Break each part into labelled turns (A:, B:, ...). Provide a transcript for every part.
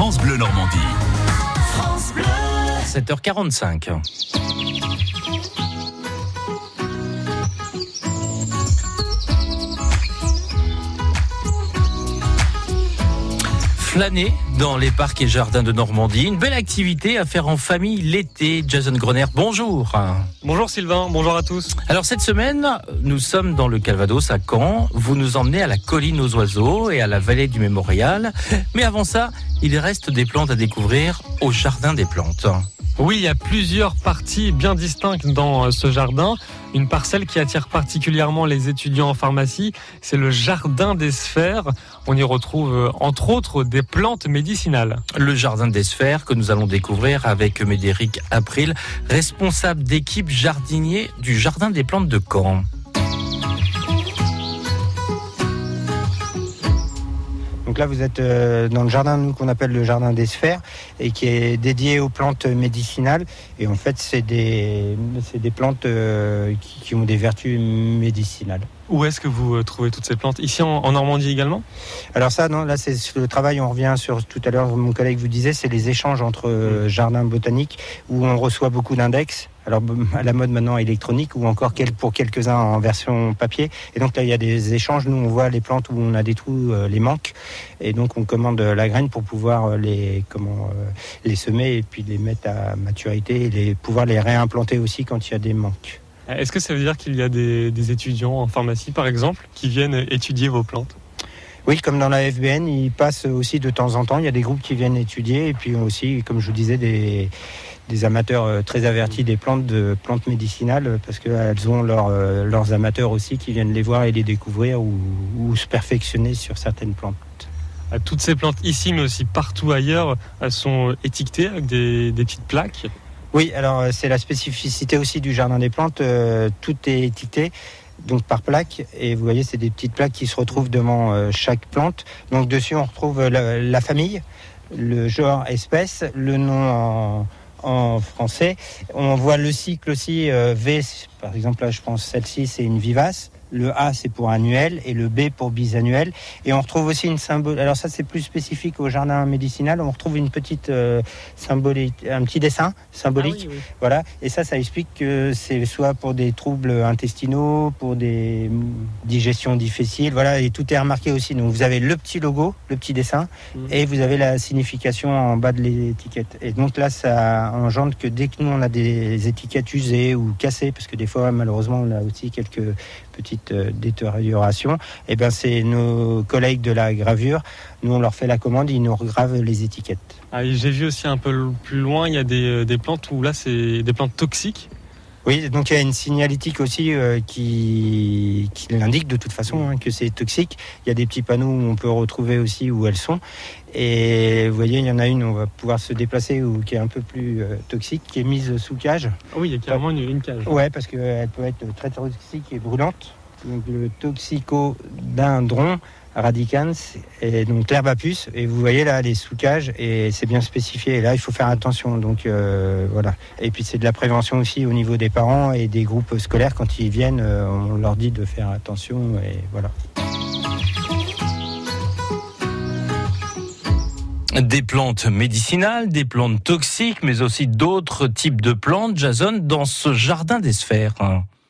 A: France Bleu Normandie.
B: 7h45. Flâner dans les parcs et jardins de Normandie, une belle activité à faire en famille l'été. Jason Groner, bonjour.
C: Bonjour Sylvain, bonjour à tous.
B: Alors cette semaine, nous sommes dans le Calvados à Caen. Vous nous emmenez à la colline aux oiseaux et à la vallée du Mémorial. Mais avant ça, il reste des plantes à découvrir au jardin des plantes.
C: Oui, il y a plusieurs parties bien distinctes dans euh, ce jardin. Une parcelle qui attire particulièrement les étudiants en pharmacie, c'est le jardin des sphères. On y retrouve euh, entre autres des plantes médicinales.
B: Le jardin des sphères que nous allons découvrir avec Médéric April, responsable d'équipe jardinier du jardin des plantes de Caen.
D: Là, vous êtes euh, dans le jardin qu'on appelle le jardin des sphères et qui est dédié aux plantes médicinales. Et en fait, c'est des, plantes euh, qui ont des vertus médicinales.
C: Où est-ce que vous euh, trouvez toutes ces plantes? Ici en, en Normandie également?
D: Alors ça, non, là, c'est le travail. On revient sur tout à l'heure. Mon collègue vous disait, c'est les échanges entre euh, jardins botaniques où on reçoit beaucoup d'index. Alors à la mode maintenant électronique ou encore pour quelques-uns en version papier. Et donc là, il y a des échanges. Nous, on voit les plantes où on a des trous, euh, les manques. Et donc on commande la graine pour pouvoir les comment euh, les semer et puis les mettre à maturité et les, pouvoir les réimplanter aussi quand il y a des manques.
C: Est-ce que ça veut dire qu'il y a des, des étudiants en pharmacie par exemple qui viennent étudier vos plantes?
D: Oui, comme dans la FBN, ils passent aussi de temps en temps. Il y a des groupes qui viennent étudier et puis aussi, comme je vous disais, des, des amateurs euh, très avertis des plantes, de plantes médicinales, euh, parce qu'elles ont leur, euh, leurs amateurs aussi qui viennent les voir et les découvrir ou, ou se perfectionner sur certaines plantes.
C: Euh, Toutes ces plantes ici mais aussi partout ailleurs elles sont étiquetées avec des, des petites plaques?
D: Oui, alors euh, c'est la spécificité aussi du jardin des plantes. euh, tout est étiqueté donc par plaque et vous voyez c'est des petites plaques qui se retrouvent devant euh, chaque plante. Donc dessus on retrouve la, la famille, le genre espèce, le nom en, en français. On voit le cycle aussi euh, V. Par exemple là je pense celle-ci c'est une vivace. Le A c'est pour annuel et le B pour bisannuel. Et on retrouve aussi une symbole. Alors ça c'est plus spécifique au jardin médicinal. On retrouve une petite euh, symbolique, un petit dessin symbolique. Voilà, et ça, ça explique que c'est soit pour des troubles intestinaux, pour des digestions difficiles, voilà, et tout est remarqué aussi. Donc vous avez le petit logo, le petit dessin,
C: Mhm.
D: et vous avez la signification en bas de l'étiquette. Et donc là, ça engendre que dès que nous on a des étiquettes usées ou cassées, parce que des fois malheureusement on a aussi quelques petites euh, détériorations, et ben c'est nos collègues de la gravure, nous on leur fait la commande, ils nous regravent les étiquettes.
C: Ah, J'ai vu aussi un peu plus loin, il y a des, euh, des plantes où là c'est des plantes toxiques.
D: Oui, donc il y a une signalétique aussi euh, qui, qui l'indique de toute façon hein, que c'est toxique. Il y a des petits panneaux où on peut retrouver aussi où elles sont. Et vous voyez, il y en a une, on va pouvoir se déplacer, ou qui est un peu plus euh, toxique, qui est mise sous cage.
C: Ah oui, il y a carrément une, une cage.
D: Ouais, parce qu'elle peut être très toxique et brûlante. Donc le toxicodendron radicans et donc l'herbe à puce. Et vous voyez là, sous cage et c'est bien spécifié. Et là, il faut faire attention. Donc euh, voilà. Et puis c'est de la prévention aussi au niveau des parents et des groupes scolaires. Quand ils viennent, euh, on leur dit de faire attention et voilà.
B: Des plantes médicinales, des plantes toxiques, mais aussi d'autres types de plantes, Jason, dans ce jardin des sphères.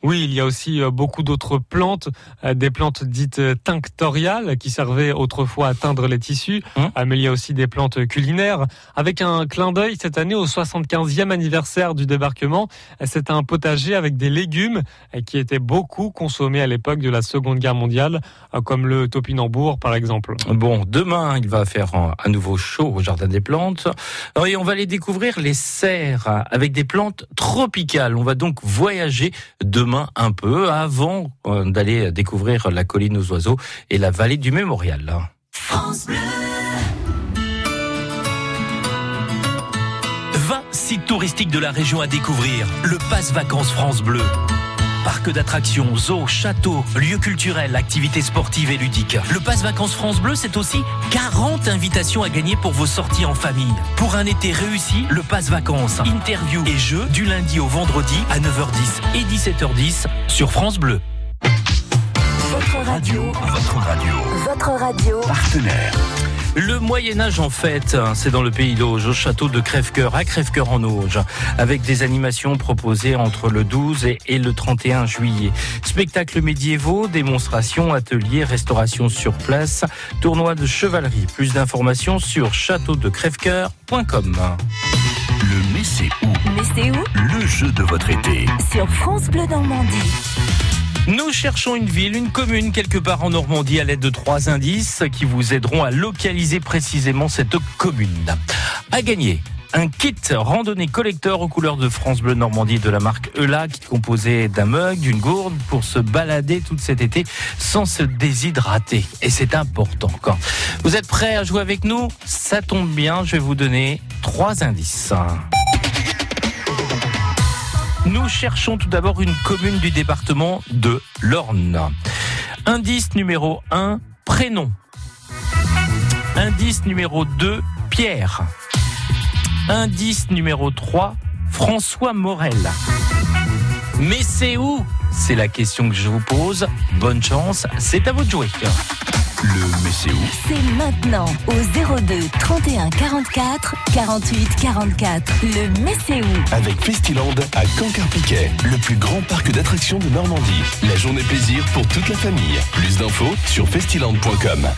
C: Oui, il y a aussi euh, beaucoup d'autres plantes, euh, des plantes dites euh, tinctoriales qui servaient autrefois à teindre les tissus,
B: Hum.
C: Euh, mais il y a aussi des plantes culinaires. Avec un clin d'œil cette année au 75e anniversaire du débarquement, c'est un potager avec des légumes qui étaient beaucoup consommés à l'époque de la Seconde Guerre mondiale, comme le topinambour par exemple.
B: Bon, demain, il va faire à nouveau chaud au Jardin des Plantes. Et on va aller découvrir les serres avec des plantes tropicales. On va donc voyager demain un peu avant euh, d'aller découvrir la colline aux oiseaux et la vallée du Mémorial.
A: France Bleu. 20 sites touristiques de la région à découvrir. Le Passe Vacances France Bleu. Parc d'attractions, zoos, châteaux, lieux culturels, activités sportives et ludiques. Le Passe Vacances France Bleu, c'est aussi 40 invitations à gagner pour vos sorties en famille. Pour un été réussi, le Passe Vacances, interview et jeux du lundi au vendredi à 9h10 et 17h10 sur France Bleu.
E: Votre radio,
A: Votre radio.
E: votre radio,
A: Partenaire.
B: Le Moyen-Âge en fête, c'est dans le pays d'Auge, au château de Crèvecoeur, à Crèvecoeur en Auge, avec des animations proposées entre le 12 et le 31 juillet. Spectacles médiévaux, démonstrations, ateliers, restauration sur place, tournoi de chevalerie. Plus d'informations sur châteaudecrèvecoeur.com.
E: Le Mais c'est où?
F: Mais c'est où?
E: Le jeu de votre été.
F: Sur France Bleu Normandie.
B: Nous cherchons une ville, une commune quelque part en Normandie à l'aide de trois indices qui vous aideront à localiser précisément cette commune. À gagner un kit randonnée collecteur aux couleurs de France Bleu Normandie de la marque Eula qui est composé d'un mug, d'une gourde pour se balader tout cet été sans se déshydrater. Et c'est important. Quand vous êtes prêts à jouer avec nous, ça tombe bien, je vais vous donner trois indices. Nous cherchons tout d'abord une commune du département de l'Orne. Indice numéro 1, prénom. Indice numéro 2, Pierre. Indice numéro 3, François Morel. Mais c'est où C'est la question que je vous pose. Bonne chance, c'est à vous de jouer.
E: Le Mais c'est où
F: C'est maintenant au 02 31 44 48 44. Le où
E: Avec Festiland à Cancarpiquet, le plus grand parc d'attractions de Normandie. La journée plaisir pour toute la famille. Plus d'infos sur festiland.com.